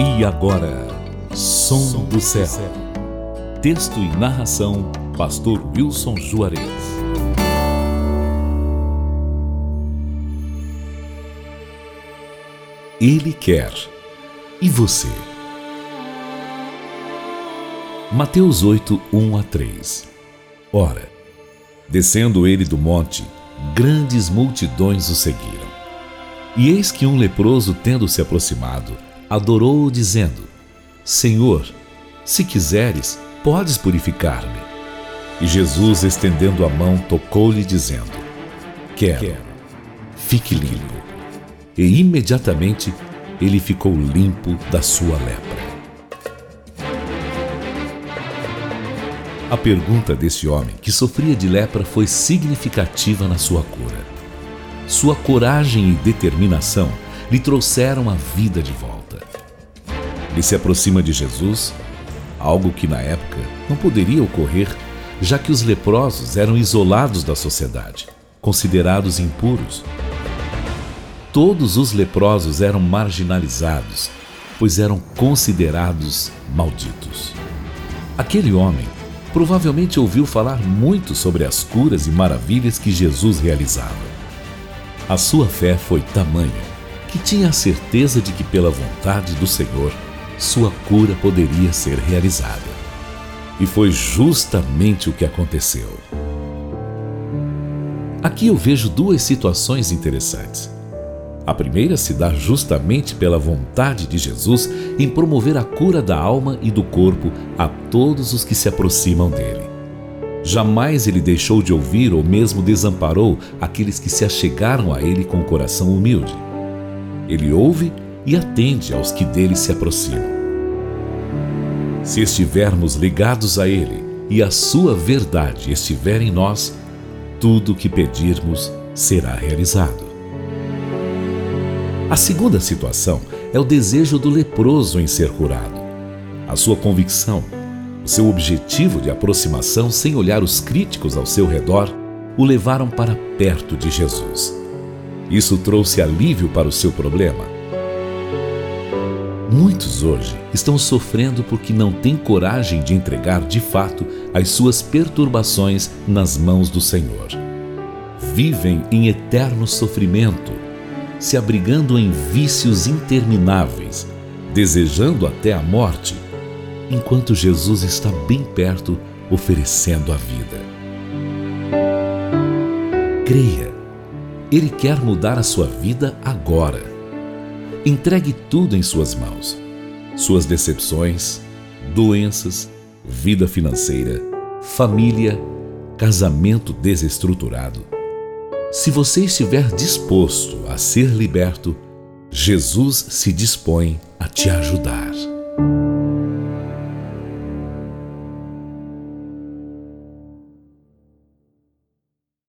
E agora, Som do Céu. Texto e narração, Pastor Wilson Juarez. Ele quer. E você? Mateus 8, 1 a 3 Ora, descendo ele do monte, grandes multidões o seguiram. E eis que um leproso, tendo se aproximado, adorou-o, dizendo: Senhor, se quiseres, podes purificar-me. E Jesus, estendendo a mão, tocou-lhe, dizendo: Quero, fique limpo. E imediatamente ele ficou limpo da sua lepra. A pergunta desse homem que sofria de lepra foi significativa na sua cura. Sua coragem e determinação lhe trouxeram a vida de volta. Ele se aproxima de Jesus, algo que na época não poderia ocorrer, já que os leprosos eram isolados da sociedade, considerados impuros. Todos os leprosos eram marginalizados, pois eram considerados malditos. Aquele homem provavelmente ouviu falar muito sobre as curas e maravilhas que Jesus realizava. A sua fé foi tamanha que tinha a certeza de que, pela vontade do Senhor, sua cura poderia ser realizada. E foi justamente o que aconteceu. Aqui eu vejo duas situações interessantes. A primeira se dá justamente pela vontade de Jesus em promover a cura da alma e do corpo a todos os que se aproximam dele. Jamais ele deixou de ouvir ou mesmo desamparou aqueles que se achegaram a ele com o coração humilde. Ele ouve e atende aos que dele se aproximam. Se estivermos ligados a ele e a sua verdade estiver em nós, tudo o que pedirmos será realizado. A segunda situação é o desejo do leproso em ser curado. A sua convicção, o seu objetivo de aproximação sem olhar os críticos ao seu redor, o levaram para perto de Jesus. Isso trouxe alívio para o seu problema. Muitos hoje estão sofrendo porque não têm coragem de entregar de fato as suas perturbações nas mãos do Senhor. Vivem em eterno sofrimento se abrigando em vícios intermináveis, desejando até a morte, enquanto Jesus está bem perto, oferecendo a vida. Creia, Ele quer mudar a sua vida agora. Entregue tudo em Suas mãos: suas decepções, doenças, vida financeira, família, casamento desestruturado se você estiver disposto a ser liberto, Jesus se dispõe a te ajudar.